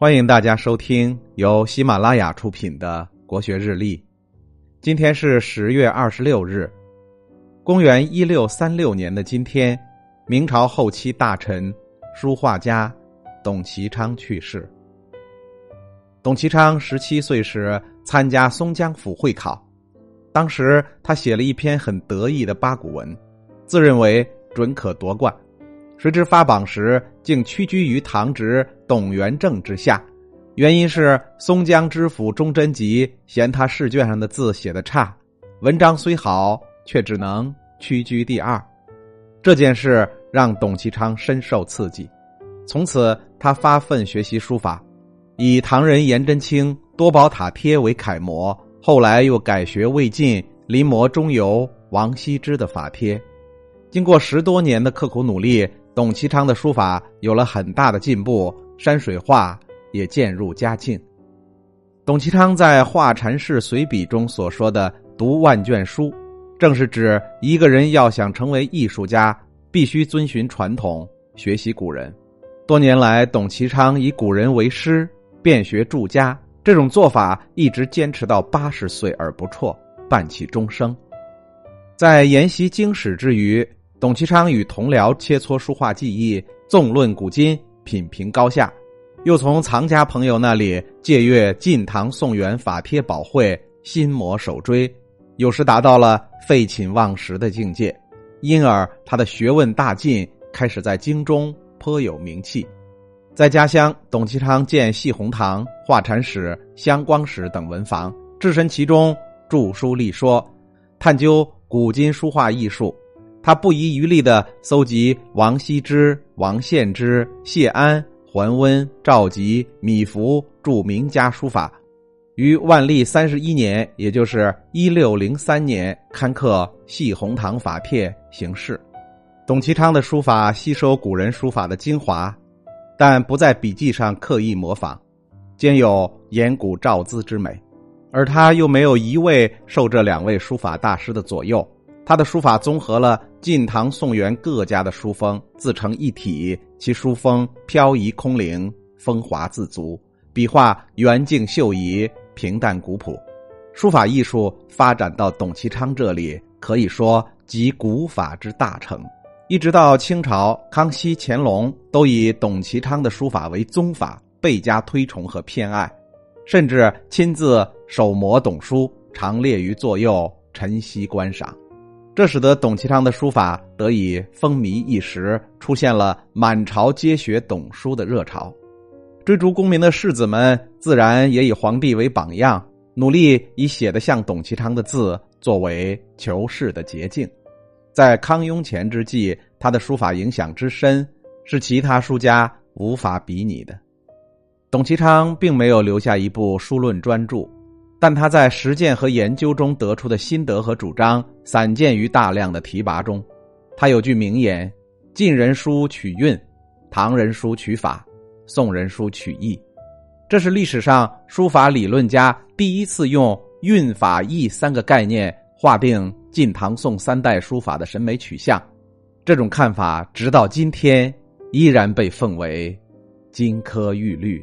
欢迎大家收听由喜马拉雅出品的《国学日历》。今天是十月二十六日，公元一六三六年的今天，明朝后期大臣、书画家董其昌去世。董其昌十七岁时参加松江府会考，当时他写了一篇很得意的八股文，自认为准可夺冠。谁知发榜时竟屈居于堂侄董元正之下，原因是松江知府钟贞吉嫌他试卷上的字写的差，文章虽好，却只能屈居第二。这件事让董其昌深受刺激，从此他发奋学习书法，以唐人颜真卿《多宝塔帖》为楷模，后来又改学魏晋临摹中游王羲之的法帖。经过十多年的刻苦努力。董其昌的书法有了很大的进步，山水画也渐入佳境。董其昌在《画禅室随笔》中所说的“读万卷书”，正是指一个人要想成为艺术家，必须遵循传统，学习古人。多年来，董其昌以古人为师，遍学著家，这种做法一直坚持到八十岁而不辍，伴其终生。在研习经史之余。董其昌与同僚切磋书画技艺，纵论古今，品评高下；又从藏家朋友那里借阅晋唐宋元法帖宝绘，心魔手追，有时达到了废寝忘食的境界。因而他的学问大进，开始在京中颇有名气。在家乡，董其昌建细红堂、画禅室、香光室等文房，置身其中，著书立说，探究古今书画艺术。他不遗余力的搜集王羲之、王献之、谢安、桓温、赵佶、米芾著名家书法，于万历三十一年，也就是一六零三年，刊刻《细红堂法帖》行事。董其昌的书法吸收古人书法的精华，但不在笔迹上刻意模仿，兼有言古照兹之美，而他又没有一味受这两位书法大师的左右。他的书法综合了晋唐宋元各家的书风，自成一体。其书风飘逸空灵，风华自足，笔画圆净秀逸，平淡古朴。书法艺术发展到董其昌这里，可以说集古法之大成。一直到清朝，康熙、乾隆都以董其昌的书法为宗法，倍加推崇和偏爱，甚至亲自手摹董书，常列于左右，晨曦观赏。这使得董其昌的书法得以风靡一时，出现了满朝皆学董书的热潮。追逐功名的士子们自然也以皇帝为榜样，努力以写得像董其昌的字作为求仕的捷径。在康雍乾之际，他的书法影响之深，是其他书家无法比拟的。董其昌并没有留下一部书论专著。但他在实践和研究中得出的心得和主张，散见于大量的提拔中。他有句名言：“晋人书取韵，唐人书取法，宋人书取义。”这是历史上书法理论家第一次用韵、法、意三个概念划定晋、唐、宋三代书法的审美取向。这种看法直到今天依然被奉为金科玉律。